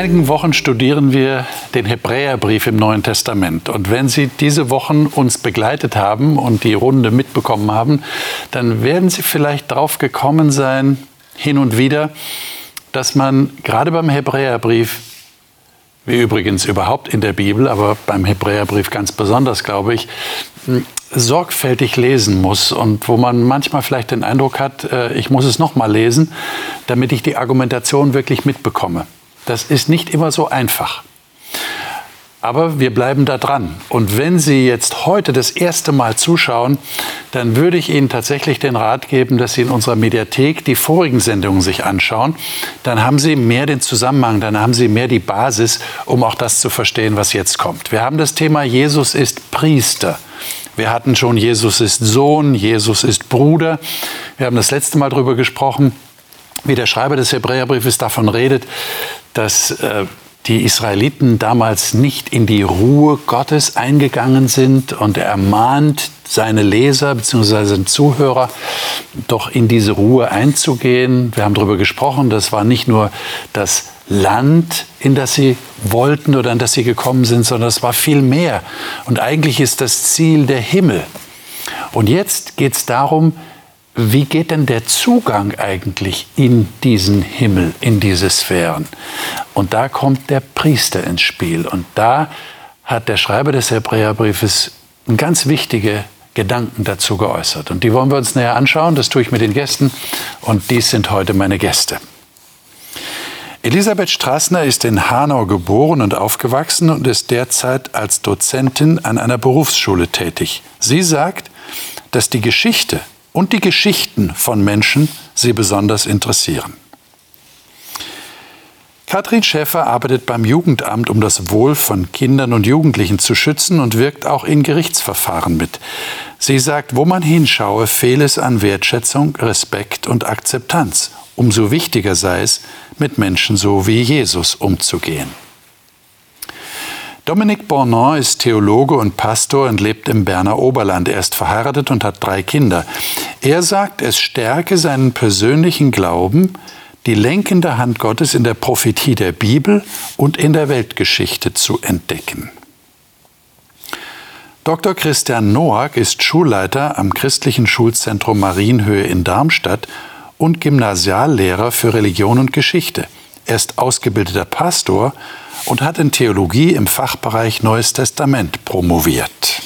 einigen Wochen studieren wir den Hebräerbrief im Neuen Testament. Und wenn Sie diese Wochen uns begleitet haben und die Runde mitbekommen haben, dann werden Sie vielleicht darauf gekommen sein, hin und wieder, dass man gerade beim Hebräerbrief, wie übrigens überhaupt in der Bibel, aber beim Hebräerbrief ganz besonders, glaube ich, sorgfältig lesen muss und wo man manchmal vielleicht den Eindruck hat, äh, ich muss es noch mal lesen, damit ich die Argumentation wirklich mitbekomme. Das ist nicht immer so einfach. Aber wir bleiben da dran. Und wenn Sie jetzt heute das erste Mal zuschauen, dann würde ich Ihnen tatsächlich den Rat geben, dass Sie in unserer Mediathek die vorigen Sendungen sich anschauen. Dann haben Sie mehr den Zusammenhang, dann haben Sie mehr die Basis, um auch das zu verstehen, was jetzt kommt. Wir haben das Thema Jesus ist Priester. Wir hatten schon Jesus ist Sohn, Jesus ist Bruder. Wir haben das letzte Mal darüber gesprochen, wie der Schreiber des Hebräerbriefes davon redet, dass äh, die Israeliten damals nicht in die Ruhe Gottes eingegangen sind und er ermahnt seine Leser bzw. Zuhörer, doch in diese Ruhe einzugehen. Wir haben darüber gesprochen, das war nicht nur das Land, in das sie wollten oder in das sie gekommen sind, sondern es war viel mehr. Und eigentlich ist das Ziel der Himmel. Und jetzt geht es darum, wie geht denn der Zugang eigentlich in diesen Himmel, in diese Sphären? Und da kommt der Priester ins Spiel. Und da hat der Schreiber des Hebräerbriefes ganz wichtige Gedanken dazu geäußert. Und die wollen wir uns näher anschauen. Das tue ich mit den Gästen. Und dies sind heute meine Gäste. Elisabeth Straßner ist in Hanau geboren und aufgewachsen und ist derzeit als Dozentin an einer Berufsschule tätig. Sie sagt, dass die Geschichte und die Geschichten von Menschen sie besonders interessieren. Katrin Schäfer arbeitet beim Jugendamt, um das Wohl von Kindern und Jugendlichen zu schützen und wirkt auch in Gerichtsverfahren mit. Sie sagt, wo man hinschaue, fehle es an Wertschätzung, Respekt und Akzeptanz. Umso wichtiger sei es, mit Menschen so wie Jesus umzugehen. Dominik Bournon ist Theologe und Pastor und lebt im Berner Oberland. Er ist verheiratet und hat drei Kinder. Er sagt, es stärke seinen persönlichen Glauben, die lenkende Hand Gottes in der Prophetie der Bibel und in der Weltgeschichte zu entdecken. Dr. Christian Noack ist Schulleiter am christlichen Schulzentrum Marienhöhe in Darmstadt und Gymnasiallehrer für Religion und Geschichte. Er ist ausgebildeter Pastor und hat in Theologie im Fachbereich Neues Testament promoviert.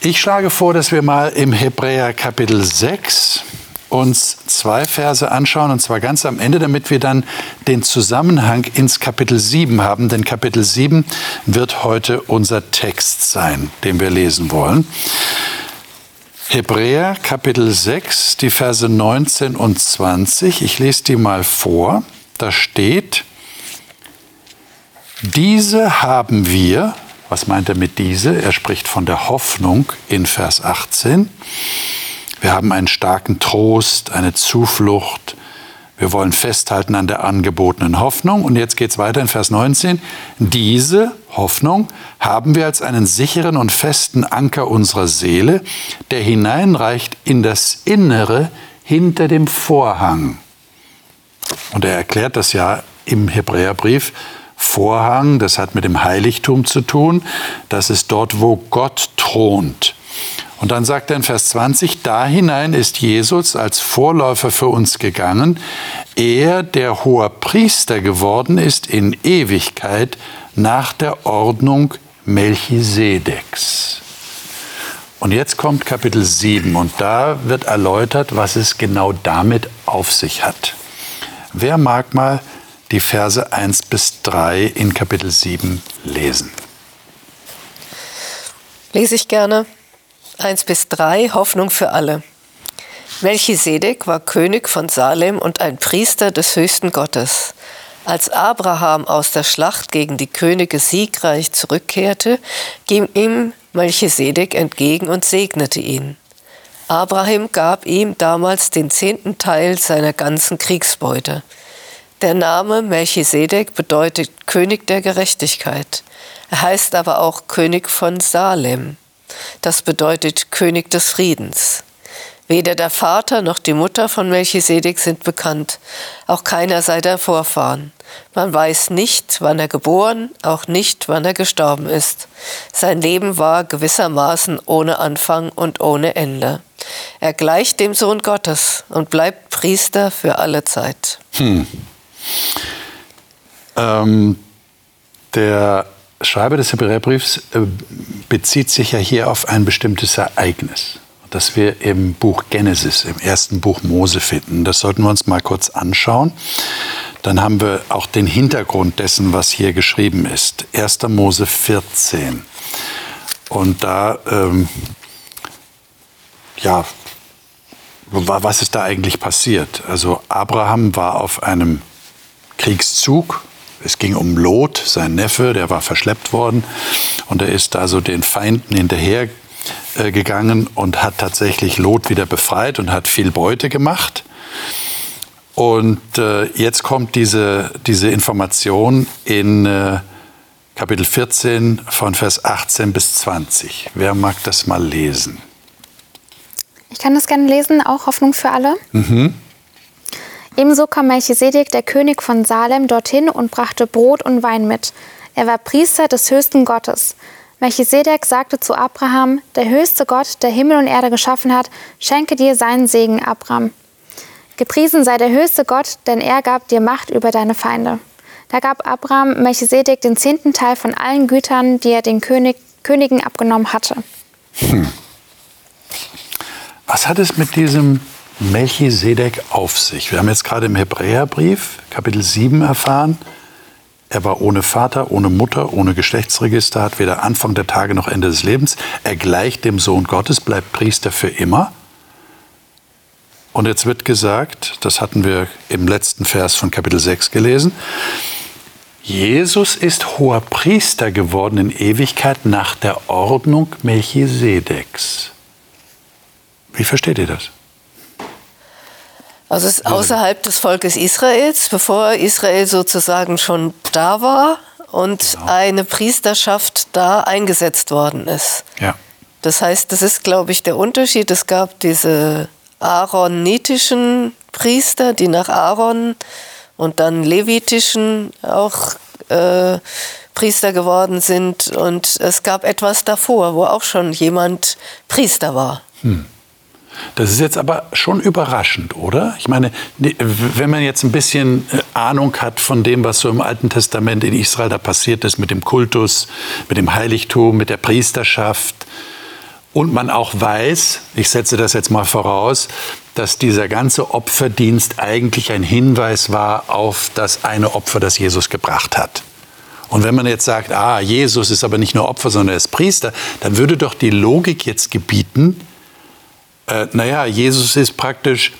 Ich schlage vor, dass wir mal im Hebräer Kapitel 6 uns zwei Verse anschauen, und zwar ganz am Ende, damit wir dann den Zusammenhang ins Kapitel 7 haben. Denn Kapitel 7 wird heute unser Text sein, den wir lesen wollen. Hebräer Kapitel 6, die Verse 19 und 20. Ich lese die mal vor da steht, diese haben wir, was meint er mit diese? Er spricht von der Hoffnung in Vers 18. Wir haben einen starken Trost, eine Zuflucht. Wir wollen festhalten an der angebotenen Hoffnung. Und jetzt geht es weiter in Vers 19. Diese Hoffnung haben wir als einen sicheren und festen Anker unserer Seele, der hineinreicht in das Innere hinter dem Vorhang und er erklärt das ja im Hebräerbrief. Vorhang, das hat mit dem Heiligtum zu tun. Das ist dort, wo Gott thront. Und dann sagt er in Vers 20, da hinein ist Jesus als Vorläufer für uns gegangen, er, der hoher Priester geworden ist in Ewigkeit nach der Ordnung Melchisedeks. Und jetzt kommt Kapitel 7 und da wird erläutert, was es genau damit auf sich hat. Wer mag mal die Verse 1 bis 3 in Kapitel 7 lesen? Lese ich gerne. 1 bis 3, Hoffnung für alle. Melchisedek war König von Salem und ein Priester des höchsten Gottes. Als Abraham aus der Schlacht gegen die Könige siegreich zurückkehrte, ging ihm Melchisedek entgegen und segnete ihn. Abraham gab ihm damals den zehnten Teil seiner ganzen Kriegsbeute. Der Name Melchisedek bedeutet König der Gerechtigkeit. Er heißt aber auch König von Salem. Das bedeutet König des Friedens. Weder der Vater noch die Mutter von Melchisedek sind bekannt, auch keiner seiner Vorfahren. Man weiß nicht, wann er geboren, auch nicht, wann er gestorben ist. Sein Leben war gewissermaßen ohne Anfang und ohne Ende. Er gleicht dem Sohn Gottes und bleibt Priester für alle Zeit. Hm. Ähm, der Schreiber des Hebräerbriefs äh, bezieht sich ja hier auf ein bestimmtes Ereignis das wir im Buch Genesis, im ersten Buch Mose finden. Das sollten wir uns mal kurz anschauen. Dann haben wir auch den Hintergrund dessen, was hier geschrieben ist. 1. Mose 14. Und da, ähm, ja, was ist da eigentlich passiert? Also Abraham war auf einem Kriegszug. Es ging um Lot, sein Neffe, der war verschleppt worden. Und er ist also den Feinden hinterher äh, gegangen und hat tatsächlich Lot wieder befreit und hat viel Beute gemacht. Und äh, jetzt kommt diese, diese Information in äh, Kapitel 14 von Vers 18 bis 20. Wer mag das mal lesen? Ich kann das gerne lesen, auch Hoffnung für alle. Mhm. Ebenso kam Melchisedek, der König von Salem, dorthin und brachte Brot und Wein mit. Er war Priester des höchsten Gottes. Melchisedek sagte zu Abraham, der höchste Gott, der Himmel und Erde geschaffen hat, schenke dir seinen Segen, Abraham. Gepriesen sei der höchste Gott, denn er gab dir Macht über deine Feinde. Da gab Abraham Melchisedek den zehnten Teil von allen Gütern, die er den König, Königen abgenommen hatte. Hm. Was hat es mit diesem Melchisedek auf sich? Wir haben jetzt gerade im Hebräerbrief, Kapitel 7, erfahren, er war ohne Vater, ohne Mutter, ohne Geschlechtsregister, hat weder Anfang der Tage noch Ende des Lebens. Er gleicht dem Sohn Gottes, bleibt Priester für immer. Und jetzt wird gesagt, das hatten wir im letzten Vers von Kapitel 6 gelesen, Jesus ist hoher Priester geworden in Ewigkeit nach der Ordnung Melchisedeks. Wie versteht ihr das? Also es ist außerhalb des Volkes Israels, bevor Israel sozusagen schon da war und genau. eine Priesterschaft da eingesetzt worden ist. Ja. Das heißt, das ist, glaube ich, der Unterschied. Es gab diese aaronitischen Priester, die nach Aaron und dann levitischen auch äh, Priester geworden sind. Und es gab etwas davor, wo auch schon jemand Priester war. Hm. Das ist jetzt aber schon überraschend, oder? Ich meine, wenn man jetzt ein bisschen äh, Ahnung hat von dem, was so im Alten Testament in Israel da passiert ist mit dem Kultus, mit dem Heiligtum, mit der Priesterschaft und man auch weiß, ich setze das jetzt mal voraus, dass dieser ganze Opferdienst eigentlich ein Hinweis war auf das eine Opfer, das Jesus gebracht hat. Und wenn man jetzt sagt, ah, Jesus ist aber nicht nur Opfer, sondern er ist Priester, dann würde doch die Logik jetzt gebieten, äh, naja, Jesus ist praktisch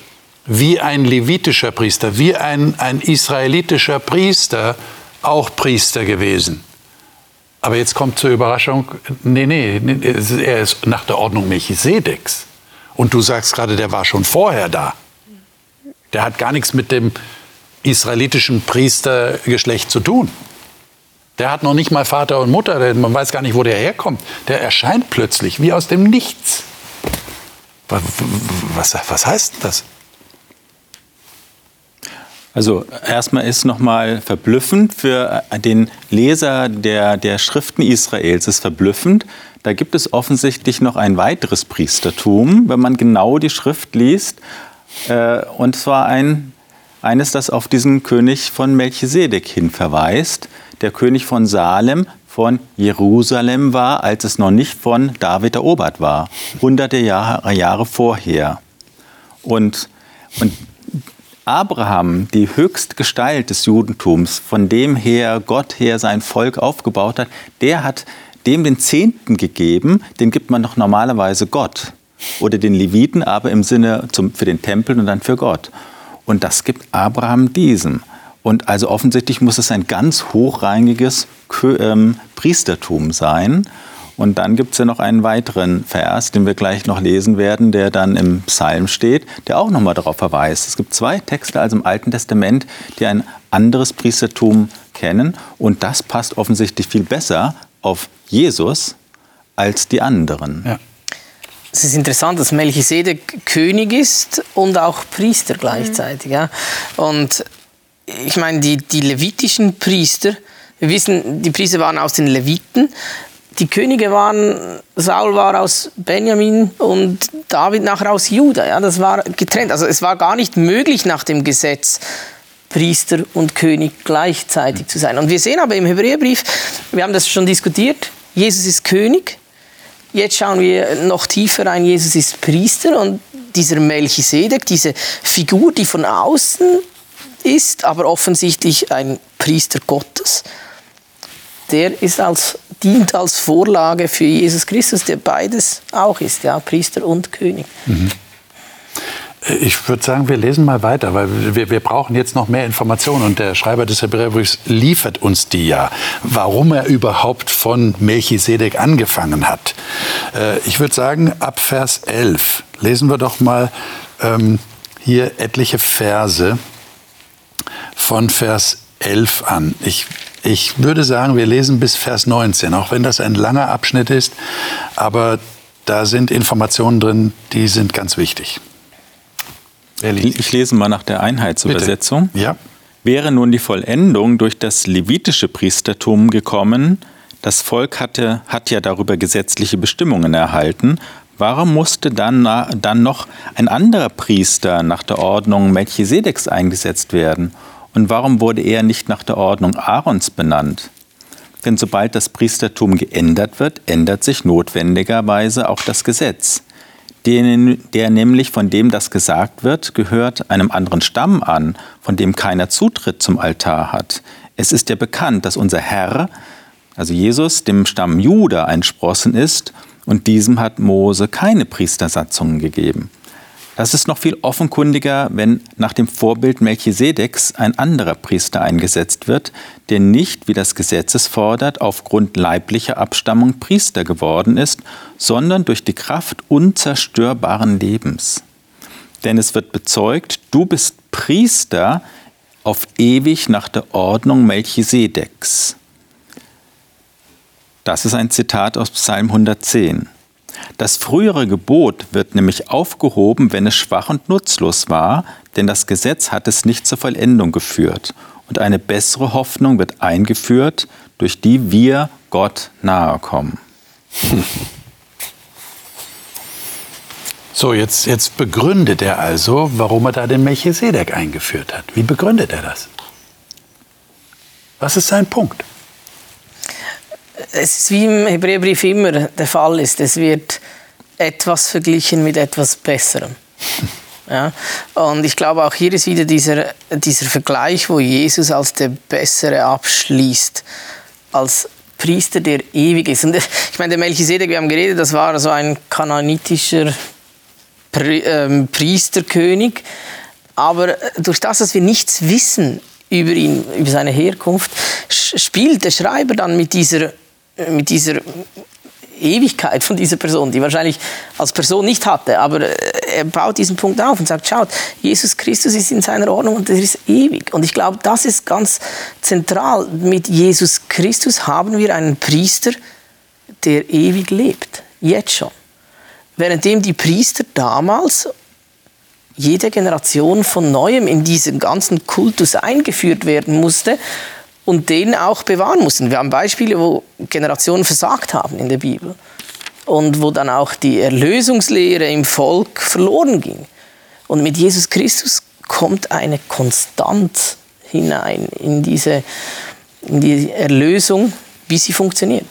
wie ein levitischer Priester, wie ein, ein israelitischer Priester auch Priester gewesen. Aber jetzt kommt zur Überraschung, nee, nee, er ist nach der Ordnung Melchisedeks. Und du sagst gerade, der war schon vorher da. Der hat gar nichts mit dem israelitischen Priestergeschlecht zu tun. Der hat noch nicht mal Vater und Mutter, man weiß gar nicht, wo der herkommt. Der erscheint plötzlich wie aus dem Nichts. Was, was heißt das? Also erstmal ist nochmal verblüffend für den Leser der, der Schriften Israels ist verblüffend. Da gibt es offensichtlich noch ein weiteres Priestertum, wenn man genau die Schrift liest. Äh, und zwar ein, eines, das auf diesen König von Melchisedek hin verweist. Der König von Salem von Jerusalem war, als es noch nicht von David erobert war, hunderte Jahre, Jahre vorher. Und, und Abraham, die höchste Gestalt des Judentums, von dem her Gott her sein Volk aufgebaut hat, der hat dem den Zehnten gegeben, den gibt man doch normalerweise Gott. Oder den Leviten, aber im Sinne zum, für den Tempel und dann für Gott. Und das gibt Abraham diesem. Und also offensichtlich muss es ein ganz hochrangiges ähm, Priestertum sein. Und dann gibt es ja noch einen weiteren Vers, den wir gleich noch lesen werden, der dann im Psalm steht, der auch nochmal darauf verweist. Es gibt zwei Texte also im Alten Testament, die ein anderes Priestertum kennen. Und das passt offensichtlich viel besser auf Jesus als die anderen. Ja. es ist interessant, dass Melchisedek König ist und auch Priester gleichzeitig. Mhm. Ja. Und ich meine, die, die levitischen Priester, wir wissen, die Priester waren aus den Leviten. Die Könige waren, Saul war aus Benjamin und David nachher aus Juda. Ja, das war getrennt. Also es war gar nicht möglich nach dem Gesetz, Priester und König gleichzeitig zu sein. Und wir sehen aber im Hebräerbrief, wir haben das schon diskutiert, Jesus ist König. Jetzt schauen wir noch tiefer rein, Jesus ist Priester und dieser Melchisedek, diese Figur, die von außen ist, aber offensichtlich ein Priester Gottes, der ist als, dient als Vorlage für Jesus Christus, der beides auch ist, ja, Priester und König. Mhm. Ich würde sagen, wir lesen mal weiter, weil wir, wir brauchen jetzt noch mehr Informationen und der Schreiber des Hebräerbriefs liefert uns die ja, warum er überhaupt von Melchisedek angefangen hat. Äh, ich würde sagen, ab Vers 11 lesen wir doch mal ähm, hier etliche Verse von Vers 11 an. Ich, ich würde sagen, wir lesen bis Vers 19, auch wenn das ein langer Abschnitt ist, aber da sind Informationen drin, die sind ganz wichtig. Ich lese mal nach der Einheitsübersetzung. Bitte. Ja. Wäre nun die Vollendung durch das levitische Priestertum gekommen, das Volk hatte, hat ja darüber gesetzliche Bestimmungen erhalten, warum musste dann, dann noch ein anderer Priester nach der Ordnung Melchisedeks eingesetzt werden? Und warum wurde er nicht nach der Ordnung Aarons benannt? Denn sobald das Priestertum geändert wird, ändert sich notwendigerweise auch das Gesetz den, der nämlich von dem das gesagt wird, gehört einem anderen Stamm an, von dem keiner Zutritt zum Altar hat. Es ist ja bekannt, dass unser Herr, also Jesus, dem Stamm Juda entsprossen ist und diesem hat Mose keine Priestersatzungen gegeben. Das ist noch viel offenkundiger, wenn nach dem Vorbild Melchisedeks ein anderer Priester eingesetzt wird, der nicht, wie das Gesetz es fordert, aufgrund leiblicher Abstammung Priester geworden ist, sondern durch die Kraft unzerstörbaren Lebens. Denn es wird bezeugt, du bist Priester auf ewig nach der Ordnung Melchisedeks. Das ist ein Zitat aus Psalm 110. Das frühere Gebot wird nämlich aufgehoben, wenn es schwach und nutzlos war, denn das Gesetz hat es nicht zur Vollendung geführt. Und eine bessere Hoffnung wird eingeführt, durch die wir Gott nahe kommen. So, jetzt, jetzt begründet er also, warum er da den Melchisedek eingeführt hat. Wie begründet er das? Was ist sein Punkt? Es ist wie im Hebräerbrief immer der Fall ist, es wird etwas verglichen mit etwas Besserem. Ja? Und ich glaube, auch hier ist wieder dieser, dieser Vergleich, wo Jesus als der Bessere abschließt, als Priester, der ewig ist. Und ich meine, der Melchisedek, wir haben geredet, das war so ein kanonitischer ähm, Priesterkönig. Aber durch das, dass wir nichts wissen über ihn, über seine Herkunft, spielt der Schreiber dann mit dieser mit dieser Ewigkeit von dieser Person, die wahrscheinlich als Person nicht hatte, aber äh, er baut diesen Punkt auf und sagt, schaut, Jesus Christus ist in seiner Ordnung und er ist ewig. Und ich glaube, das ist ganz zentral. Mit Jesus Christus haben wir einen Priester, der ewig lebt, jetzt schon. Währenddem die Priester damals jede Generation von neuem in diesen ganzen Kultus eingeführt werden musste und den auch bewahren mussten. Wir haben Beispiele, wo Generationen versagt haben in der Bibel und wo dann auch die Erlösungslehre im Volk verloren ging. Und mit Jesus Christus kommt eine Konstanz hinein in diese in die Erlösung, wie sie funktioniert.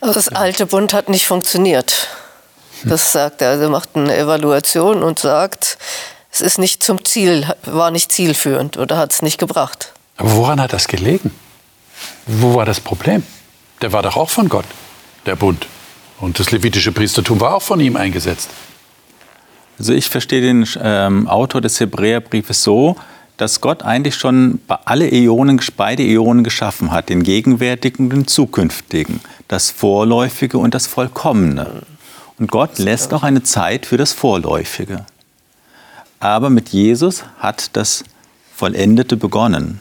Aber das alte Bund hat nicht funktioniert. Das sagt er. Also macht eine Evaluation und sagt, es ist nicht zum Ziel, war nicht zielführend oder hat es nicht gebracht. Aber woran hat das gelegen? Wo war das Problem? Der war doch auch von Gott, der Bund. Und das levitische Priestertum war auch von ihm eingesetzt. Also ich verstehe den ähm, Autor des Hebräerbriefes so, dass Gott eigentlich schon alle Äonen, beide Äonen geschaffen hat, den gegenwärtigen und den zukünftigen, das Vorläufige und das Vollkommene. Und Gott lässt auch eine Zeit für das Vorläufige. Aber mit Jesus hat das Vollendete begonnen.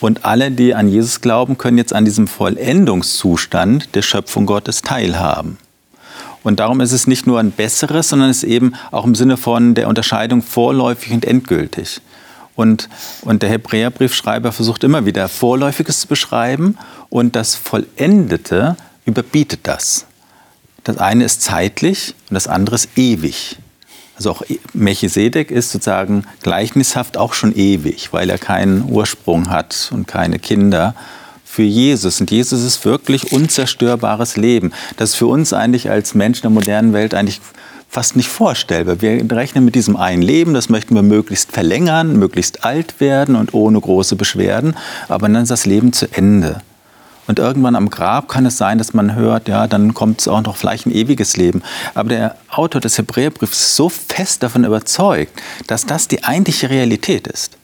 Und alle, die an Jesus glauben, können jetzt an diesem Vollendungszustand der Schöpfung Gottes teilhaben. Und darum ist es nicht nur ein besseres, sondern es ist eben auch im Sinne von der Unterscheidung vorläufig und endgültig. Und, und der Hebräerbriefschreiber versucht immer wieder Vorläufiges zu beschreiben und das Vollendete überbietet das. Das eine ist zeitlich und das andere ist ewig. Also auch Melchisedek ist sozusagen gleichnishaft auch schon ewig, weil er keinen Ursprung hat und keine Kinder für Jesus. Und Jesus ist wirklich unzerstörbares Leben. Das ist für uns eigentlich als Menschen der modernen Welt eigentlich fast nicht vorstellbar. Wir rechnen mit diesem einen Leben, das möchten wir möglichst verlängern, möglichst alt werden und ohne große Beschwerden, aber dann ist das Leben zu Ende. Und irgendwann am Grab kann es sein, dass man hört, ja, dann kommt es auch noch vielleicht ein ewiges Leben. Aber der Autor des Hebräerbriefs ist so fest davon überzeugt, dass das die eigentliche Realität ist.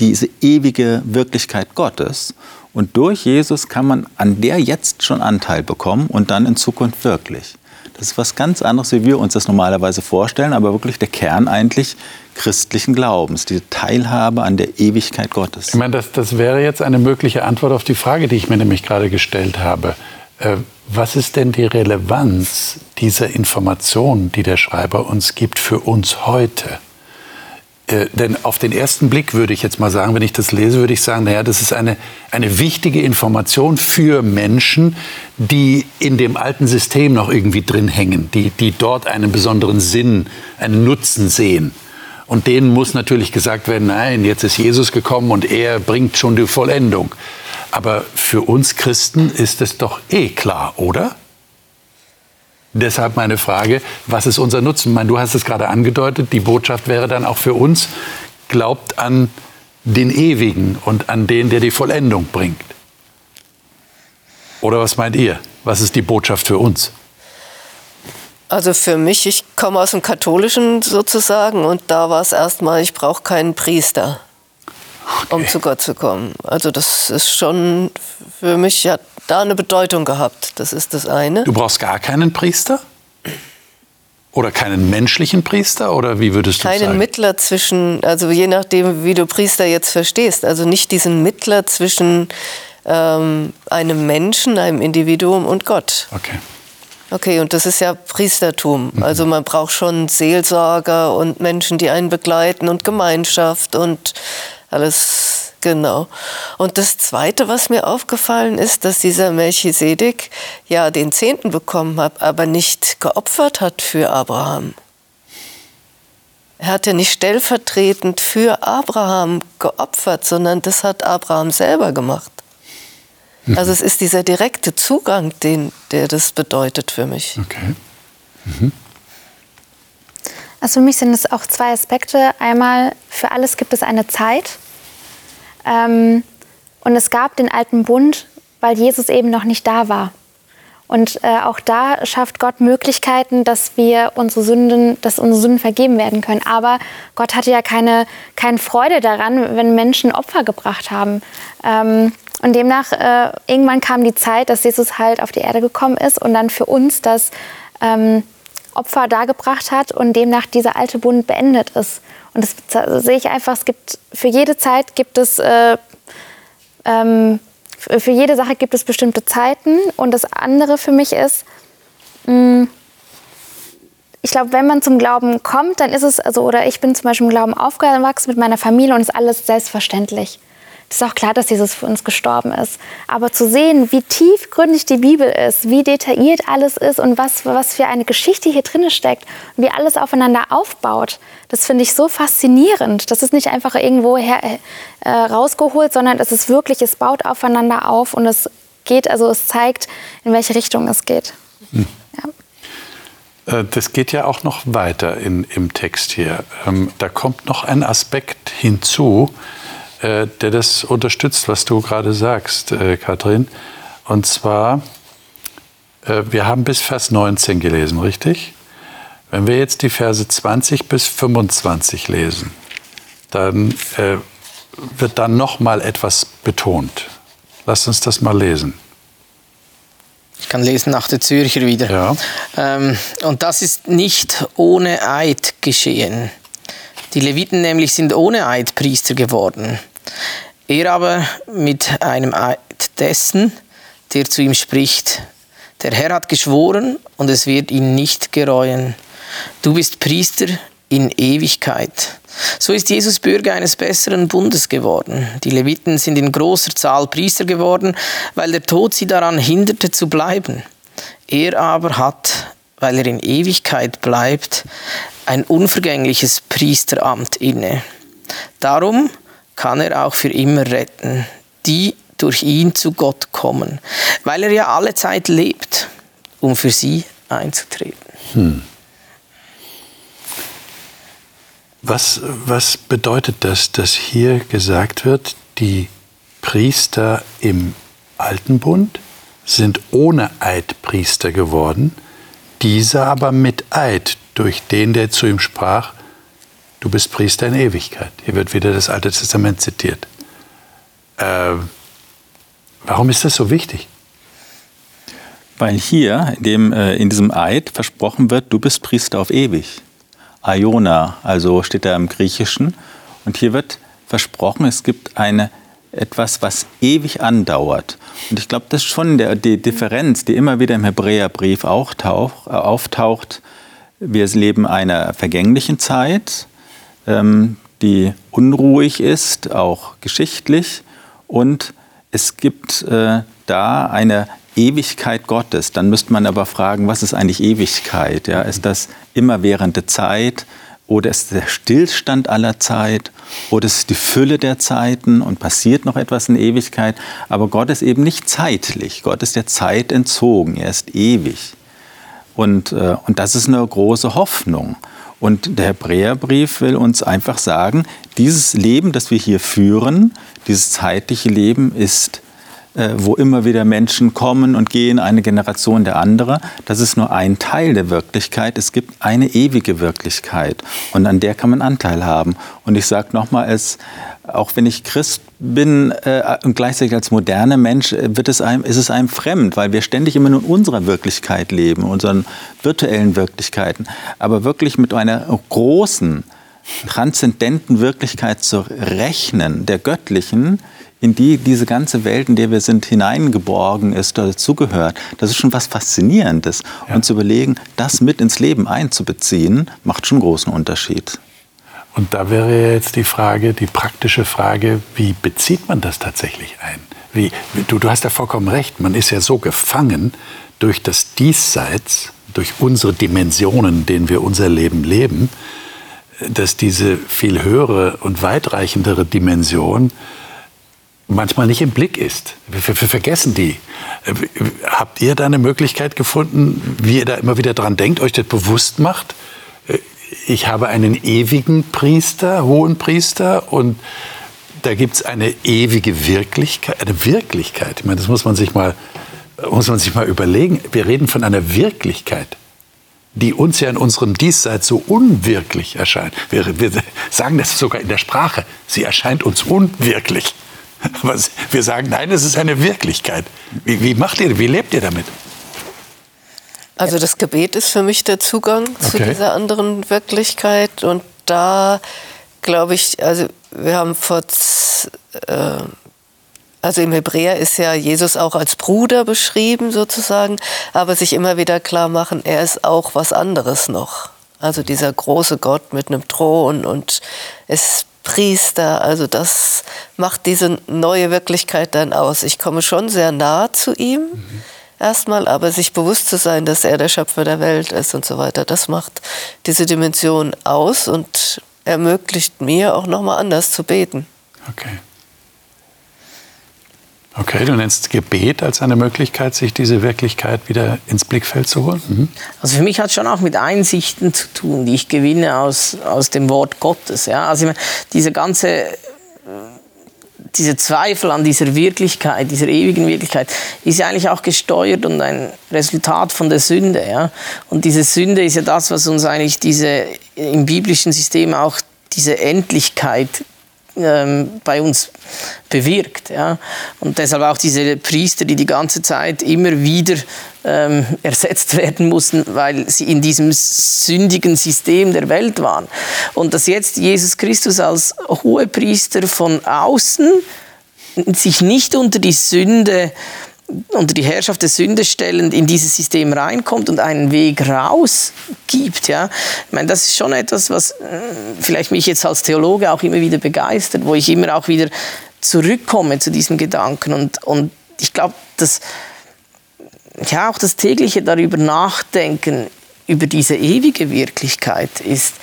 Diese ewige Wirklichkeit Gottes. Und durch Jesus kann man an der jetzt schon Anteil bekommen und dann in Zukunft wirklich. Das ist was ganz anderes, wie wir uns das normalerweise vorstellen, aber wirklich der Kern eigentlich christlichen Glaubens, diese Teilhabe an der Ewigkeit Gottes. Ich meine, das, das wäre jetzt eine mögliche Antwort auf die Frage, die ich mir nämlich gerade gestellt habe. Äh, was ist denn die Relevanz dieser Information, die der Schreiber uns gibt für uns heute? Äh, denn auf den ersten Blick würde ich jetzt mal sagen, wenn ich das lese, würde ich sagen, naja, das ist eine, eine wichtige Information für Menschen, die in dem alten System noch irgendwie drin hängen, die, die dort einen besonderen Sinn, einen Nutzen sehen. Und denen muss natürlich gesagt werden, nein, jetzt ist Jesus gekommen und er bringt schon die Vollendung. Aber für uns Christen ist es doch eh klar, oder? Deshalb meine Frage, was ist unser Nutzen? meine, du hast es gerade angedeutet, die Botschaft wäre dann auch für uns, glaubt an den Ewigen und an den, der die Vollendung bringt. Oder was meint ihr? Was ist die Botschaft für uns? Also für mich, ich komme aus dem Katholischen sozusagen und da war es erstmal, ich brauche keinen Priester, okay. um zu Gott zu kommen. Also das ist schon für mich, hat da eine Bedeutung gehabt. Das ist das eine. Du brauchst gar keinen Priester? Oder keinen menschlichen Priester? Oder wie würdest du Keinen sagen? Mittler zwischen, also je nachdem, wie du Priester jetzt verstehst. Also nicht diesen Mittler zwischen ähm, einem Menschen, einem Individuum und Gott. Okay. Okay, und das ist ja Priestertum. Mhm. Also man braucht schon Seelsorger und Menschen, die einen begleiten und Gemeinschaft und alles Genau. Und das Zweite, was mir aufgefallen ist, dass dieser Melchisedek ja den Zehnten bekommen hat, aber nicht geopfert hat für Abraham. Er hat ja nicht stellvertretend für Abraham geopfert, sondern das hat Abraham selber gemacht. Mhm. Also es ist dieser direkte Zugang, den, der das bedeutet für mich. Okay. Mhm. Also für mich sind es auch zwei Aspekte. Einmal, für alles gibt es eine Zeit. Ähm, und es gab den alten Bund, weil Jesus eben noch nicht da war. Und äh, auch da schafft Gott Möglichkeiten, dass wir unsere Sünden, dass unsere Sünden vergeben werden können. Aber Gott hatte ja keine, keine Freude daran, wenn Menschen Opfer gebracht haben. Ähm, und demnach, äh, irgendwann kam die Zeit, dass Jesus halt auf die Erde gekommen ist und dann für uns das ähm, Opfer dargebracht hat und demnach dieser alte Bund beendet ist. Und das sehe ich einfach, es gibt für jede Zeit gibt es äh, ähm, für jede Sache gibt es bestimmte Zeiten. Und das andere für mich ist, mh, mm, ich glaube, wenn man zum Glauben kommt, dann ist es, also, oder ich bin zum Beispiel im Glauben aufgewachsen mit meiner Familie und ist alles selbstverständlich. Es ist auch klar, dass Jesus für uns gestorben ist. Aber zu sehen, wie tiefgründig die Bibel ist, wie detailliert alles ist und was, was für eine Geschichte hier drin steckt und wie alles aufeinander aufbaut, das finde ich so faszinierend. Das ist nicht einfach irgendwo her, äh, rausgeholt, sondern es ist wirklich, es baut aufeinander auf und es geht, also es zeigt, in welche Richtung es geht. Hm. Ja. Äh, das geht ja auch noch weiter in, im Text hier. Ähm, da kommt noch ein Aspekt hinzu, äh, der das unterstützt, was du gerade sagst, äh, Kathrin. Und zwar, äh, wir haben bis Vers 19 gelesen, richtig? Wenn wir jetzt die Verse 20 bis 25 lesen, dann äh, wird dann noch mal etwas betont. Lasst uns das mal lesen. Ich kann lesen nach der Zürcher wieder. Ja. Ähm, und das ist nicht ohne Eid geschehen. Die Leviten nämlich sind ohne Eid Priester geworden. Er aber mit einem Eid dessen, der zu ihm spricht, Der Herr hat geschworen und es wird ihn nicht gereuen. Du bist Priester in Ewigkeit. So ist Jesus Bürger eines besseren Bundes geworden. Die Leviten sind in großer Zahl Priester geworden, weil der Tod sie daran hinderte zu bleiben. Er aber hat, weil er in Ewigkeit bleibt, ein unvergängliches Priesteramt inne. Darum kann er auch für immer retten, die durch ihn zu Gott kommen, weil er ja alle Zeit lebt, um für sie einzutreten. Hm. Was, was bedeutet das, dass hier gesagt wird, die Priester im Alten Bund sind ohne Eid Priester geworden, dieser aber mit Eid durch den, der zu ihm sprach, du bist Priester in Ewigkeit. Hier wird wieder das Alte Testament zitiert. Äh, warum ist das so wichtig? Weil hier in, dem, äh, in diesem Eid versprochen wird, du bist Priester auf ewig. Iona, also steht da im Griechischen. Und hier wird versprochen, es gibt eine, etwas, was ewig andauert. Und ich glaube, das ist schon der, die Differenz, die immer wieder im Hebräerbrief auch tauch, äh, auftaucht. Wir leben einer vergänglichen Zeit, ähm, die unruhig ist, auch geschichtlich. Und es gibt äh, da eine Ewigkeit Gottes, dann müsste man aber fragen, was ist eigentlich Ewigkeit? Ja, ist das immerwährende Zeit oder ist der Stillstand aller Zeit oder ist es die Fülle der Zeiten und passiert noch etwas in Ewigkeit? Aber Gott ist eben nicht zeitlich. Gott ist der Zeit entzogen. Er ist ewig. Und, äh, und das ist eine große Hoffnung. Und der Hebräerbrief will uns einfach sagen, dieses Leben, das wir hier führen, dieses zeitliche Leben ist äh, wo immer wieder Menschen kommen und gehen, eine Generation der andere. Das ist nur ein Teil der Wirklichkeit. Es gibt eine ewige Wirklichkeit und an der kann man Anteil haben. Und ich sage nochmal, auch wenn ich Christ bin äh, und gleichzeitig als moderner Mensch, äh, wird es einem, ist es einem fremd, weil wir ständig immer nur in unserer Wirklichkeit leben, unseren virtuellen Wirklichkeiten. Aber wirklich mit einer großen, transzendenten Wirklichkeit zu rechnen, der göttlichen, in die diese ganze Welt, in der wir sind, hineingeborgen ist, dazugehört, das ist schon was Faszinierendes. Ja. Und zu überlegen, das mit ins Leben einzubeziehen, macht schon großen Unterschied. Und da wäre jetzt die Frage, die praktische Frage, wie bezieht man das tatsächlich ein? Wie, du, du hast ja vollkommen recht, man ist ja so gefangen durch das Diesseits, durch unsere Dimensionen, denen wir unser Leben leben, dass diese viel höhere und weitreichendere Dimension manchmal nicht im Blick ist. Wir, wir, vergessen die. Habt ihr da eine Möglichkeit gefunden, wie ihr da immer wieder dran denkt, euch das bewusst macht? Ich habe einen ewigen Priester, hohen Priester und da gibt es eine ewige Wirklichkeit, eine Wirklichkeit. Ich meine, das muss man sich mal, muss man sich mal überlegen. Wir reden von einer Wirklichkeit die uns ja in unserem Diesseits so unwirklich erscheint. Wir, wir, sagen das sogar in der Sprache. Sie erscheint uns unwirklich. Aber wir sagen, nein, es ist eine Wirklichkeit. Wie, wie macht ihr, wie lebt ihr damit? Also das Gebet ist für mich der Zugang okay. zu dieser anderen Wirklichkeit. Und da glaube ich, also wir haben vor, äh, also im Hebräer ist ja Jesus auch als Bruder beschrieben sozusagen, aber sich immer wieder klar machen, er ist auch was anderes noch. Also dieser große Gott mit einem Thron und es Priester. Also das macht diese neue Wirklichkeit dann aus. Ich komme schon sehr nah zu ihm mhm. Erstmal, aber sich bewusst zu sein, dass er der Schöpfer der Welt ist und so weiter, das macht diese Dimension aus und ermöglicht mir auch nochmal anders zu beten. Okay. Okay, du nennst Gebet als eine Möglichkeit, sich diese Wirklichkeit wieder ins Blickfeld zu holen? Mhm. Also für mich hat es schon auch mit Einsichten zu tun, die ich gewinne aus, aus dem Wort Gottes. Ja? Also meine, diese ganze diese Zweifel an dieser Wirklichkeit, dieser ewigen Wirklichkeit, ist ja eigentlich auch gesteuert und ein Resultat von der Sünde. Ja? Und diese Sünde ist ja das, was uns eigentlich diese, im biblischen System auch diese Endlichkeit ähm, bei uns bewirkt. Ja? Und deshalb auch diese Priester, die die ganze Zeit immer wieder ähm, ersetzt werden mussten, weil sie in diesem sündigen System der Welt waren. Und dass jetzt Jesus Christus als Hohepriester von außen sich nicht unter die Sünde unter die Herrschaft der Sünde stellend in dieses System reinkommt und einen Weg raus gibt. Ja? Ich meine, das ist schon etwas, was äh, vielleicht mich jetzt als Theologe auch immer wieder begeistert, wo ich immer auch wieder zurückkomme zu diesem Gedanken. Und, und ich glaube, dass ja, auch das tägliche darüber nachdenken, über diese ewige Wirklichkeit ist,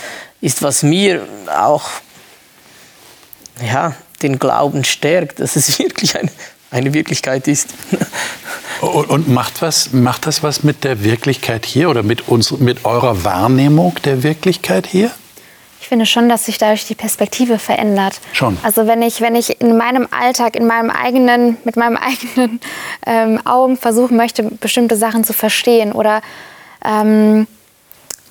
ist was mir auch ja, den Glauben stärkt, dass es wirklich eine, eine Wirklichkeit ist. Und, und, macht, was, macht das was mit der Wirklichkeit hier oder mit, uns, mit eurer Wahrnehmung der Wirklichkeit hier? Ich finde schon, dass sich dadurch die Perspektive verändert. Schon. Also wenn ich, wenn ich in meinem Alltag, in meinem eigenen, mit meinem eigenen ähm, Augen versuchen möchte, bestimmte Sachen zu verstehen oder ähm,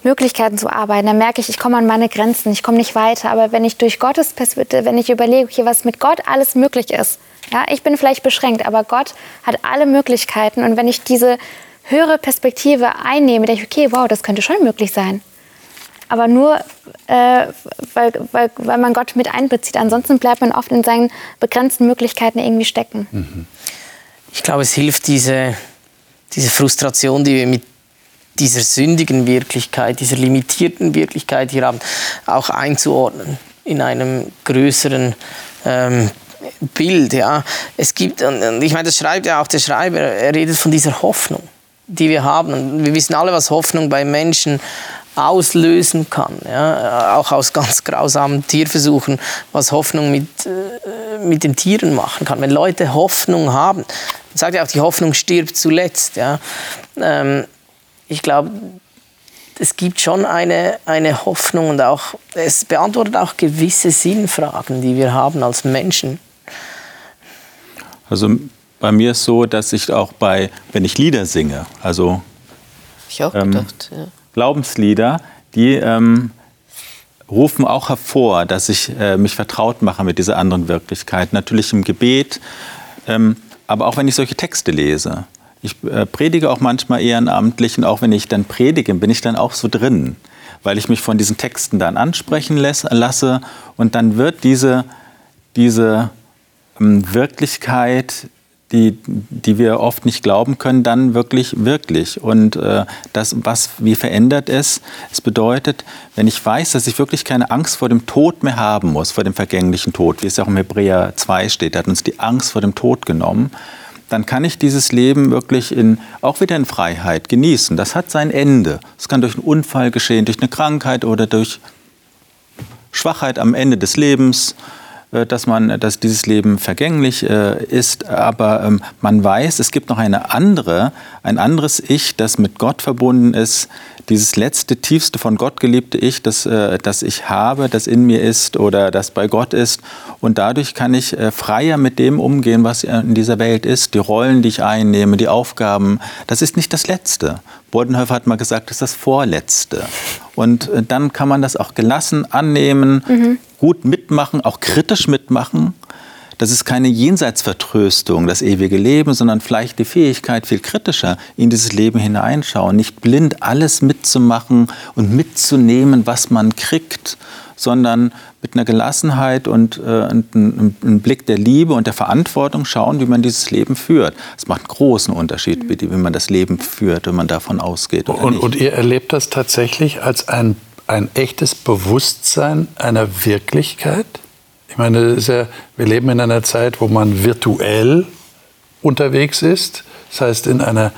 Möglichkeiten zu arbeiten, dann merke ich, ich komme an meine Grenzen, ich komme nicht weiter. Aber wenn ich durch Gottes Perspektive, wenn ich überlege, okay, was mit Gott alles möglich ist, ja, ich bin vielleicht beschränkt, aber Gott hat alle Möglichkeiten. Und wenn ich diese höhere Perspektive einnehme, denke ich, okay, wow, das könnte schon möglich sein. Aber nur, äh, weil, weil, weil man Gott mit einbezieht. Ansonsten bleibt man oft in seinen begrenzten Möglichkeiten irgendwie stecken. Mhm. Ich glaube, es hilft diese, diese Frustration, die wir mit dieser sündigen Wirklichkeit, dieser limitierten Wirklichkeit hier haben, auch einzuordnen in einem größeren ähm, Bild. Ja. Es gibt, und ich meine, das schreibt ja auch der Schreiber, er redet von dieser Hoffnung, die wir haben. Und wir wissen alle, was Hoffnung bei Menschen auslösen kann. Ja? Auch aus ganz grausamen Tierversuchen, was Hoffnung mit, äh, mit den Tieren machen kann. Wenn Leute Hoffnung haben, man sagt ja auch, die Hoffnung stirbt zuletzt. Ja? Ähm, ich glaube, es gibt schon eine, eine Hoffnung und auch, es beantwortet auch gewisse Sinnfragen, die wir haben als Menschen. Also bei mir ist so, dass ich auch bei, wenn ich Lieder singe, also ich auch ähm, gedacht, ja. Glaubenslieder, die ähm, rufen auch hervor, dass ich äh, mich vertraut mache mit dieser anderen Wirklichkeit. Natürlich im Gebet, ähm, aber auch wenn ich solche Texte lese. Ich äh, predige auch manchmal ehrenamtlich und auch wenn ich dann predige, bin ich dann auch so drin, weil ich mich von diesen Texten dann ansprechen lasse und dann wird diese, diese Wirklichkeit, die, die wir oft nicht glauben können, dann wirklich wirklich. Und äh, das, was, wie verändert es? Es bedeutet, wenn ich weiß, dass ich wirklich keine Angst vor dem Tod mehr haben muss, vor dem vergänglichen Tod, wie es ja auch im Hebräer 2 steht, hat uns die Angst vor dem Tod genommen, dann kann ich dieses Leben wirklich in, auch wieder in Freiheit genießen. Das hat sein Ende. Es kann durch einen Unfall geschehen, durch eine Krankheit oder durch Schwachheit am Ende des Lebens. Äh, dass man, dass dieses Leben vergänglich äh, ist, aber ähm, man weiß, es gibt noch eine andere, ein anderes Ich, das mit Gott verbunden ist, dieses letzte, tiefste von Gott geliebte Ich, das, äh, das ich habe, das in mir ist oder das bei Gott ist. Und dadurch kann ich freier mit dem umgehen, was in dieser Welt ist, die Rollen, die ich einnehme, die Aufgaben. Das ist nicht das Letzte. Bodenhöfer hat mal gesagt, das ist das Vorletzte. Und dann kann man das auch gelassen annehmen, mhm gut mitmachen, auch kritisch mitmachen. Das ist keine Jenseitsvertröstung, das ewige Leben, sondern vielleicht die Fähigkeit, viel kritischer in dieses Leben hineinschauen, nicht blind alles mitzumachen und mitzunehmen, was man kriegt, sondern mit einer Gelassenheit und äh, einem, einem Blick der Liebe und der Verantwortung schauen, wie man dieses Leben führt. Es macht einen großen Unterschied, wie man das Leben führt, wenn man davon ausgeht. Und, und, ihr erlebt das tatsächlich als ein ein echtes Bewusstsein einer Wirklichkeit? Ich meine, ja, wir leben in einer Zeit, wo man virtuell unterwegs ist, das heißt in einer,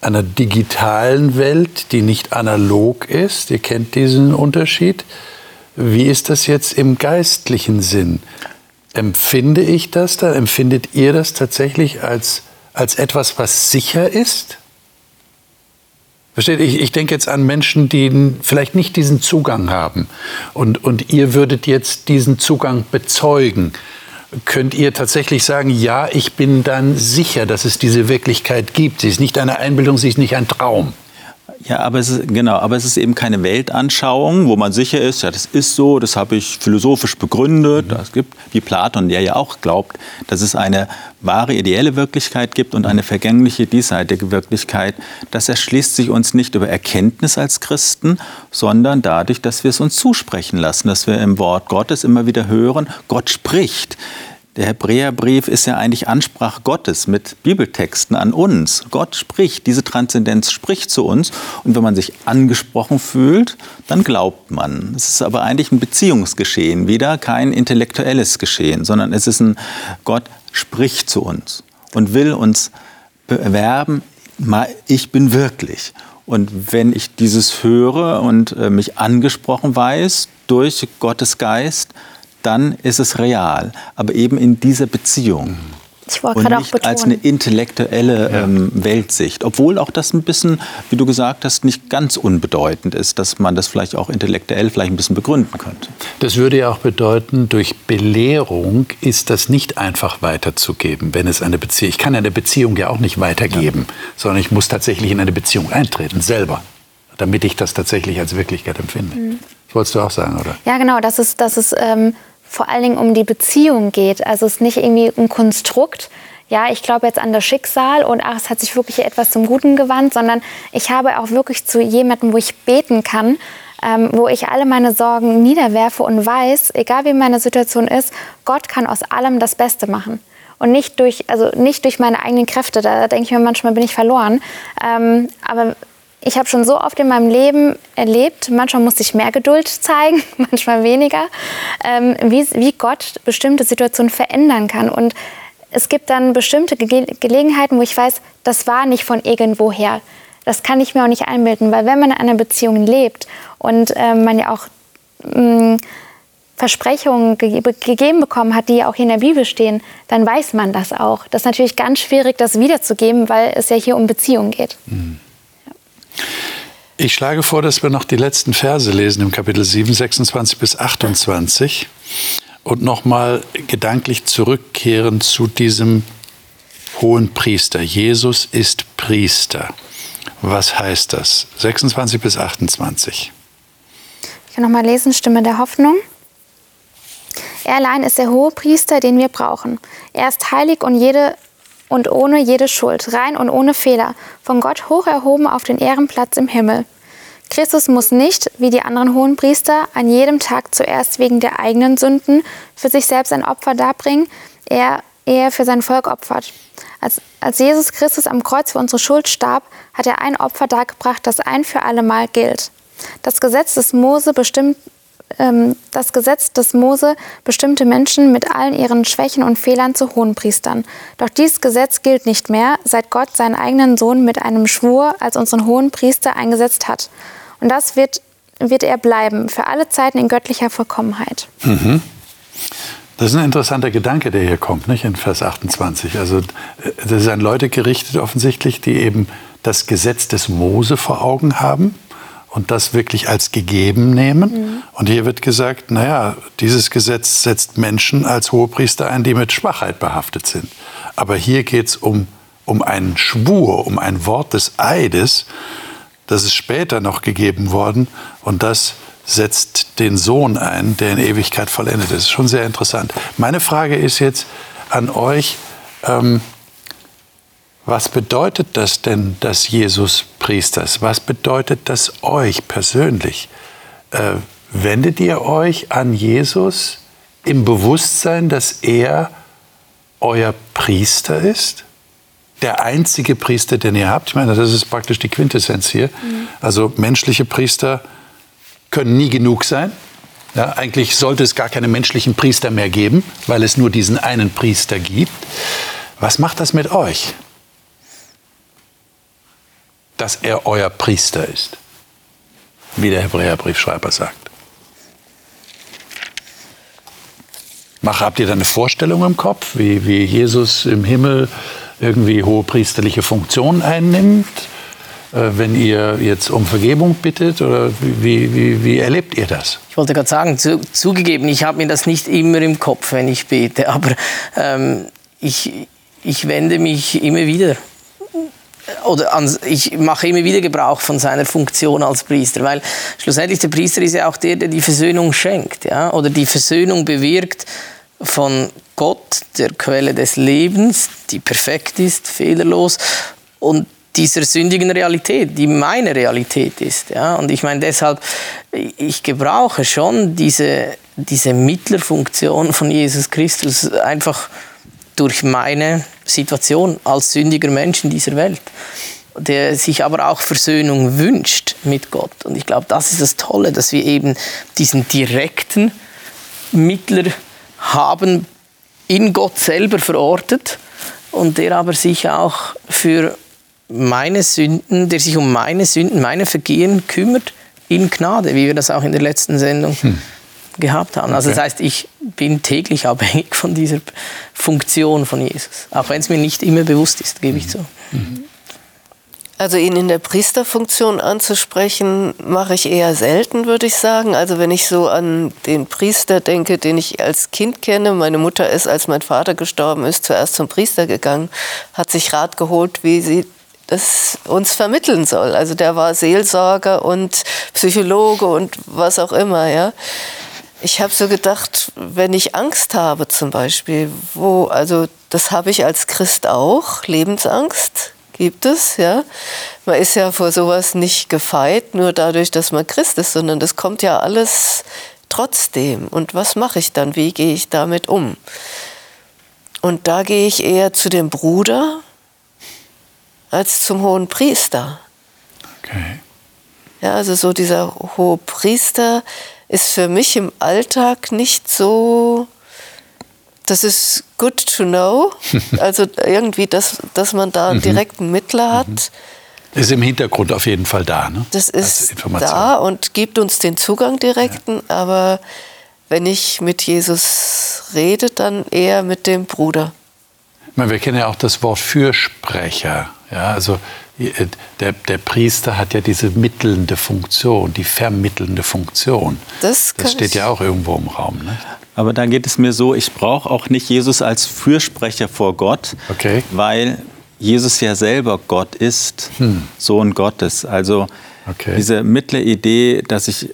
einer digitalen Welt, die nicht analog ist. Ihr kennt diesen Unterschied. Wie ist das jetzt im geistlichen Sinn? Empfinde ich das da? Empfindet ihr das tatsächlich als, als etwas, was sicher ist? Versteht? Ich, ich denke jetzt an Menschen, die vielleicht nicht diesen Zugang haben. Und, und ihr würdet jetzt diesen Zugang bezeugen. Könnt ihr tatsächlich sagen, ja, ich bin dann sicher, dass es diese Wirklichkeit gibt. Sie ist nicht eine Einbildung, sie ist nicht ein Traum. Ja, aber es ist, genau, aber es ist eben keine Weltanschauung, wo man sicher ist, ja, das ist so, das habe ich philosophisch begründet. Mhm. Es gibt, wie Platon, der ja auch glaubt, dass es eine wahre ideelle Wirklichkeit gibt und eine vergängliche diesseitige Wirklichkeit. Das erschließt sich uns nicht über Erkenntnis als Christen, sondern dadurch, dass wir es uns zusprechen lassen, dass wir im Wort Gottes immer wieder hören, Gott spricht Der Hebräerbrief ist ja eigentlich Ansprache Gottes mit Bibeltexten an uns. Gott spricht, diese Transzendenz spricht zu uns. Und wenn man sich angesprochen fühlt, dann glaubt man. Es ist aber eigentlich ein Beziehungsgeschehen, wieder kein intellektuelles Geschehen, sondern es ist ein Gott spricht zu uns und will uns bewerben, ich bin wirklich. Und wenn ich dieses höre und äh, mich angesprochen weiß durch Gottes Geist, dann ist es real. Aber eben in dieser Beziehung. Ich wollte und nicht als eine intellektuelle ähm, Weltsicht. Obwohl auch das ein bisschen, wie du gesagt hast, nicht ganz unbedeutend ist, dass man das vielleicht auch intellektuell vielleicht ein bisschen begründen könnte. Das würde ja auch bedeuten, durch Belehrung ist das nicht einfach weiterzugeben, wenn es eine Beziehung. Ich kann eine Beziehung ja auch nicht weitergeben, ja. sondern ich muss tatsächlich in eine Beziehung eintreten, selber, damit ich das tatsächlich als Wirklichkeit empfinde. Mhm. Das wolltest du auch sagen, oder? Ja, genau. Das ist, das ist ähm vor allen Dingen um die Beziehung geht. Also es ist nicht irgendwie ein Konstrukt, ja, ich glaube jetzt an das Schicksal und ach, es hat sich wirklich etwas zum Guten gewandt, sondern ich habe auch wirklich zu jemandem, wo ich beten kann, ähm, wo ich alle meine Sorgen niederwerfe und weiß, egal wie meine Situation ist, Gott kann aus allem das Beste machen. Und nicht durch, also nicht durch meine eigenen Kräfte, da denke ich mir manchmal, bin ich verloren. Ähm, aber ich habe schon so oft in meinem Leben erlebt, manchmal musste ich mehr Geduld zeigen, manchmal weniger, ähm, wie, wie Gott bestimmte Situationen verändern kann. Und es gibt dann bestimmte Ge Gelegenheiten, wo ich weiß, das war nicht von irgendwoher. Das kann ich mir auch nicht einbilden, weil wenn man in einer Beziehung lebt und äh, man ja auch mh, mm, Versprechungen ge gegeben bekommen hat, die ja auch hier in der Bibel stehen, dann weiß man das auch. Das ist natürlich ganz schwierig, das wiederzugeben, weil es ja hier um Beziehungen geht. Mhm. Ich schlage vor, dass wir noch die letzten Verse lesen im Kapitel 7, 26 bis 28 und nochmal gedanklich zurückkehren zu diesem hohen Priester. Jesus ist Priester. Was heißt das? 26 bis 28. Ich kann nochmal lesen, Stimme der Hoffnung. Er allein ist der hohe Priester, den wir brauchen. Er ist heilig und jede und ohne jede Schuld, rein und ohne Fehler, von Gott hoch erhoben auf den Ehrenplatz im Himmel. Christus muss nicht, wie die anderen hohen Priester, an jedem Tag zuerst wegen der eigenen Sünden für sich selbst ein Opfer darbringen, er, er für sein Volk opfert. Als, als Jesus Christus am Kreuz für unsere Schuld starb, hat er ein Opfer dargebracht, das ein für allemal gilt. Das Gesetz des Mose bestimmt das Gesetz des Mose bestimmte Menschen mit allen ihren Schwächen und Fehlern zu Hohenpriestern. Doch dieses Gesetz gilt nicht mehr, seit Gott seinen eigenen Sohn mit einem Schwur als unseren Hohenpriester eingesetzt hat. Und das wird, wird er bleiben, für alle Zeiten in göttlicher Vollkommenheit. Mhm. Das ist ein interessanter Gedanke, der hier kommt, nicht in Vers 28. Also das ist an Leute gerichtet offensichtlich, die eben das Gesetz des Mose vor Augen haben und das wirklich als gegeben nehmen. Mhm. Und hier wird gesagt, naja, dieses Gesetz setzt Menschen als Hohepriester ein, die mit Schwachheit behaftet sind. Aber hier geht es um, um einen Schwur, um ein Wort des Eides, das ist später noch gegeben worden und das setzt den Sohn ein, der in Ewigkeit vollendet ist. Das ist schon sehr interessant. Meine Frage ist jetzt an euch, ähm, was bedeutet das denn, dass Jesus Priester ist? Was bedeutet das euch persönlich? Äh, wendet ihr euch an Jesus im Bewusstsein, dass er euer Priester ist? Der einzige Priester, den ihr habt? Ich meine, das ist praktisch die Quintessenz hier. Mhm. Also menschliche Priester können nie genug sein. Ja, eigentlich sollte es gar keine menschlichen Priester mehr geben, weil es nur diesen einen Priester gibt. Was macht das mit euch? Dass er euer Priester ist, wie der Hebräerbriefschreiber sagt. Mach, habt ihr da eine Vorstellung im Kopf, wie, wie Jesus im Himmel irgendwie hohe priesterliche Funktionen einnimmt? Äh, wenn ihr jetzt um Vergebung bittet? Oder wie, wie, wie erlebt ihr das? Ich wollte gerade sagen, zu, zugegeben, ich habe mir das nicht immer im Kopf, wenn ich bete, aber ähm, ich, ich wende mich immer wieder oder an, ich mache immer wieder Gebrauch von seiner Funktion als Priester, weil schlussendlich der Priester ist ja auch der, der die Versöhnung schenkt, ja, oder die Versöhnung bewirkt von Gott, der Quelle des Lebens, die perfekt ist, fehlerlos und dieser sündigen Realität, die meine Realität ist, ja. Und ich meine deshalb, ich gebrauche schon diese diese Mittlerfunktion von Jesus Christus einfach durch meine Situation als sündiger Mensch in dieser Welt, der sich aber auch Versöhnung wünscht mit Gott. Und ich glaube, das ist das Tolle, dass wir eben diesen direkten Mittler haben, in Gott selber verortet und der aber sich auch für meine Sünden, der sich um meine Sünden, meine Vergehen kümmert in Gnade, wie wir das auch in der letzten Sendung hm. Gehabt haben. Also das heißt, ich bin täglich abhängig von dieser Funktion von Jesus, auch wenn es mir nicht immer bewusst ist, gebe ich zu. Mhm. Also ihn in der Priesterfunktion anzusprechen, mache ich eher selten, würde ich sagen. Also wenn ich so an den Priester denke, den ich als Kind kenne, meine Mutter ist, als mein Vater gestorben ist, zuerst zum Priester gegangen, hat sich Rat geholt, wie sie das uns vermitteln soll. Also der war Seelsorger und Psychologe und was auch immer, ja. Ich habe so gedacht, wenn ich Angst habe zum Beispiel, wo, also das habe ich als Christ auch, Lebensangst, gibt es, ja. Man ist ja vor sowas nicht gefeit, nur dadurch, dass man Christ ist, sondern das kommt ja alles trotzdem. Und was mache ich dann? Wie gehe ich damit um? Und da gehe ich eher zu dem Bruder als zum hohen Priester. Okay. Ja, also so dieser hohe Priester ist für mich im Alltag nicht so das ist good to know. Also irgendwie, dass, dass man da einen mhm. direkten Mittler hat. Mhm. Ist im Hintergrund auf jeden Fall da. Ne? Das ist da und gibt uns den Zugang direkten, ja. aber wenn ich mit Jesus rede, dann eher mit dem Bruder. Meine, wir kennen ja auch das Wort Fürsprecher. Ja, also der, der, Priester hat ja diese mittelnde Funktion, die vermittelnde Funktion. Das, das steht ja auch irgendwo im Raum. Ne? Aber da geht es mir so, ich brauche auch nicht Jesus als Fürsprecher vor Gott, okay. weil Jesus ja selber Gott ist, hm. Sohn Gottes. Also okay. diese mittlere Idee, dass ich,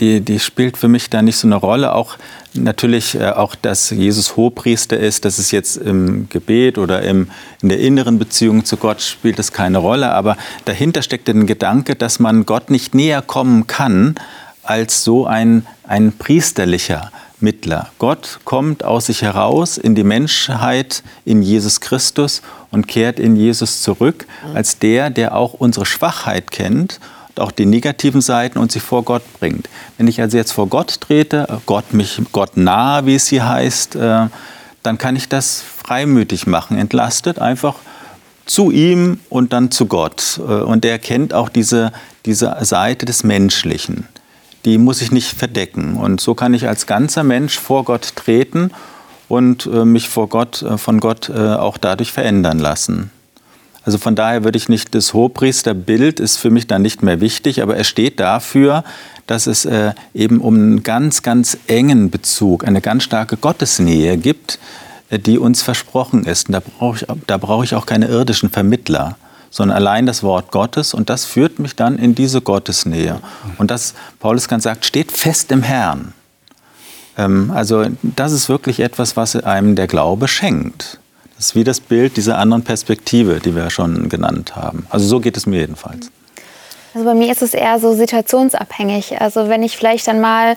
die, die spielt für mich da nicht so eine Rolle. Auch natürlich äh, auch, dass Jesus Hohepriester ist, das ist jetzt im Gebet oder im, in der inneren Beziehung zu Gott spielt das keine Rolle. Aber dahinter steckt der Gedanke, dass man Gott nicht näher kommen kann als so ein, ein priesterlicher Mittler. Gott kommt aus sich heraus in die Menschheit, in Jesus Christus und kehrt in Jesus zurück als der, der auch unsere Schwachheit kennt auch die negativen Seiten und sie vor Gott bringt. Wenn ich also jetzt vor Gott trete, Gott mich Gott nahe, wie es hier heißt, äh, dann kann ich das freimütig machen, entlastet einfach zu ihm und dann zu Gott. Äh, und er kennt auch diese, diese Seite des Menschlichen die muss ich nicht verdecken. Und so kann ich als ganzer Mensch vor Gott treten und äh, mich vor Gott, von Gott auch dadurch verändern lassen. Also von daher würde ich nicht, das Hohepriesterbild ist für mich dann nicht mehr wichtig, aber es steht dafür, dass es äh, eben um einen ganz, ganz engen Bezug, eine ganz starke Gottesnähe gibt, äh, die uns versprochen ist. Und da brauche ich, da brauche ich auch keine irdischen Vermittler sondern allein das Wort Gottes und das führt mich dann in diese Gottesnähe. Und das, Paulus ganz sagt, steht fest im Herrn. Ähm, also das ist wirklich etwas, was einem der Glaube schenkt. Das ist wie das Bild dieser anderen Perspektive, die wir schon genannt haben. Also so geht es mir jedenfalls. Also bei mir ist es eher so situationsabhängig. Also wenn ich vielleicht dann mal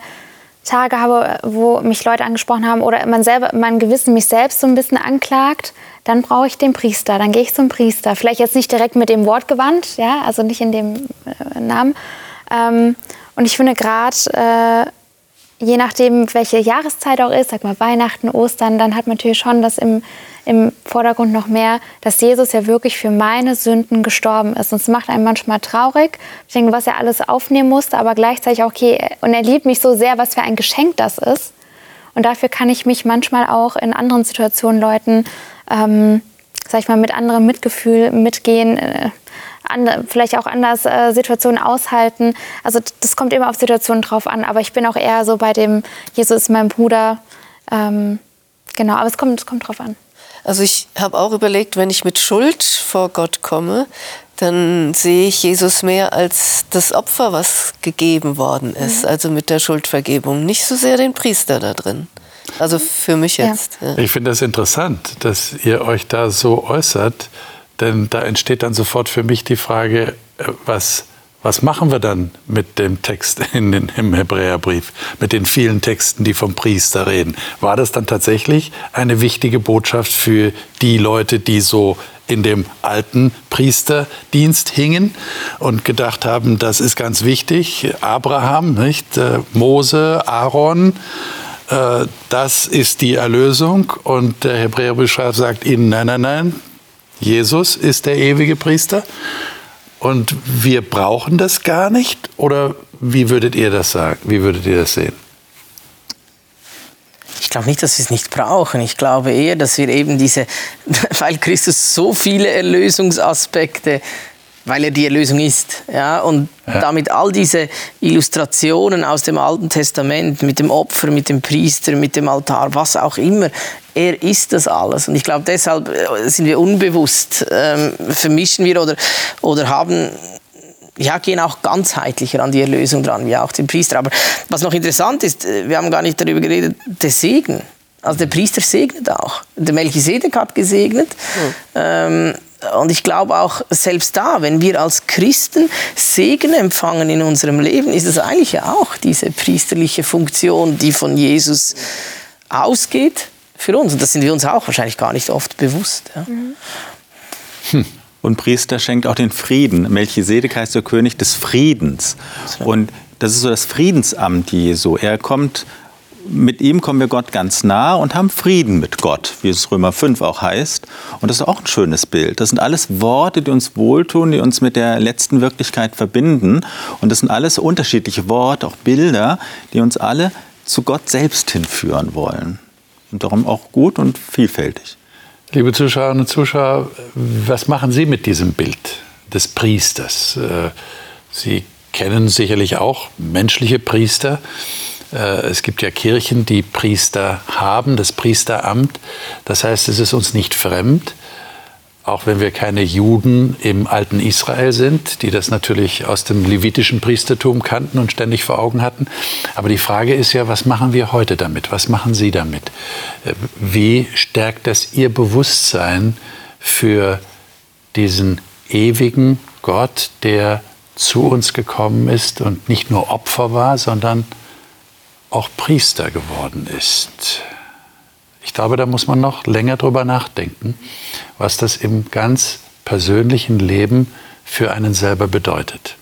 Tage habe, wo mich Leute angesprochen haben oder man selber, mein Gewissen mich selbst so ein bisschen anklagt, dann brauche ich den Priester. Dann gehe ich zum Priester. Vielleicht jetzt nicht direkt mit dem Wort gewandt, ja, also nicht in dem äh, Namen. Ähm, und ich finde gerade, äh, je nachdem, welche Jahreszeit auch ist, sag mal Weihnachten, Ostern, dann hat man natürlich schon das im, im Vordergrund noch mehr, dass Jesus ja wirklich für meine Sünden gestorben ist. Und es macht einen manchmal traurig. Ich denke, was er alles aufnehmen musste, aber gleichzeitig auch, okay, und er liebt mich so sehr, was für ein Geschenk das ist. Und dafür kann ich mich manchmal auch in anderen Situationen Leuten, ähm, sag ich mal, mit anderem Mitgefühl mitgehen, äh, and, vielleicht auch anders äh, Situationen aushalten. Also das kommt immer auf Situationen drauf an. Aber ich bin auch eher so bei dem, Jesus ist mein Bruder. Ähm, genau, aber es kommt, es kommt drauf an. Also ich habe auch überlegt, wenn ich mit Schuld vor Gott komme, dann sehe ich Jesus mehr als das Opfer, was gegeben worden ist, mhm. also mit der Schuldvergebung, nicht so sehr den Priester da drin. Also für mich jetzt. Ja. Ja. Ich finde das interessant, dass ihr euch da so äußert, denn da entsteht dann sofort für mich die Frage, äh, was, Was machen wir dann mit dem Text in den, im Hebräerbrief, mit den vielen Texten, die vom Priester reden? War das dann tatsächlich eine wichtige Botschaft für die Leute, die so in dem alten Priesterdienst hingen und gedacht haben, das ist ganz wichtig. Abraham, nicht? Äh, Mose, Aaron, äh, das ist die Erlösung. Und der Hebräerbrief sagt ihnen, nein, nein, nein, Jesus ist der ewige Priester. Und wir brauchen das gar nicht? Oder wie würdet ihr das sagen? Wie würdet ihr das sehen? Ich glaube nicht, dass wir es nicht brauchen. Ich glaube eher, dass wir eben diese, weil Christus so viele Erlösungsaspekte weil er die Erlösung ist. Ja? Und ja. damit all diese Illustrationen aus dem Alten Testament mit dem Opfer, mit dem Priester, mit dem Altar, was auch immer, er ist das alles. Und ich glaube, deshalb äh, sind wir unbewusst, ähm, vermischen wir oder, oder haben ja, gehen auch ganzheitlicher an die Erlösung dran, wie auch die Priester. Aber was noch interessant ist, äh, wir haben gar nicht darüber geredet, der Segen. Also der Priester segnet auch. Der Melchisedek hat gesegnet. Mhm. Ähm, und ich glaube auch selbst da, wenn wir als Christen Segen empfangen in unserem Leben, ist es eigentlich ja auch diese priesterliche Funktion, die von Jesus ausgeht für uns. Und das sind wir uns auch wahrscheinlich gar nicht oft bewusst. Ja. Hm. Und Priester schenkt auch den Frieden. Melchisedek heißt der König des Friedens. Und das ist so das Friedensamt Jesu. Er kommt mit ihm kommen wir Gott ganz nah und haben Frieden mit Gott, wie es Römer 5 auch heißt. Und das ist auch ein schönes Bild. Das sind alles Worte, die uns wohltun, die uns mit der letzten Wirklichkeit verbinden. Und das sind alles unterschiedliche Worte, auch Bilder, die uns alle zu Gott selbst hinführen wollen. Und darum auch gut und vielfältig. Liebe Zuschauerinnen und Zuschauer, was machen Sie mit diesem Bild des Priesters? Äh, Sie kennen sicherlich auch menschliche Priester. Äh, es gibt ja Kirchen, die Priester haben, das Priesteramt. Das heißt, es ist uns nicht fremd, auch wenn wir keine Juden im alten Israel sind, die das natürlich aus dem levitischen Priestertum kannten und ständig vor Augen hatten. Aber die Frage ist ja, was machen wir heute damit? Was machen Sie damit? Äh, wie stärkt das Ihr Bewusstsein für diesen ewigen Gott, der zu uns gekommen ist und nicht nur Opfer war, sondern auch Priester geworden ist. Ich glaube, da muss man noch länger drüber nachdenken, was das im ganz persönlichen Leben für einen selber bedeutet.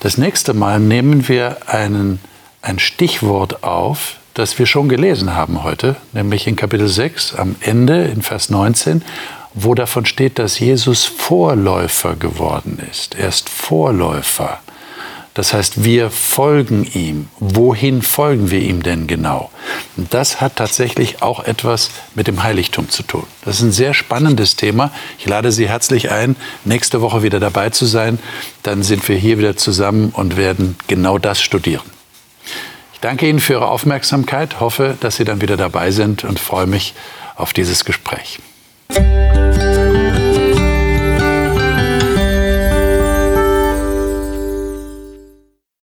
Das nächste Mal nehmen wir einen, ein Stichwort auf, das wir schon gelesen haben heute, nämlich in Kapitel 6 am Ende in Vers 19, wo davon steht, dass Jesus Vorläufer geworden ist. Er ist Vorläufer. Das heißt, wir folgen ihm. Wohin folgen wir ihm denn genau? Das hat tatsächlich auch etwas mit dem Heiligtum zu tun. Das ist ein sehr spannendes Thema. Ich lade Sie herzlich ein, nächste Woche wieder dabei zu sein. Dann sind wir hier wieder zusammen und werden genau das studieren. Ich danke Ihnen für Ihre Aufmerksamkeit, hoffe, dass Sie dann wieder dabei sind und freue mich auf dieses Gespräch.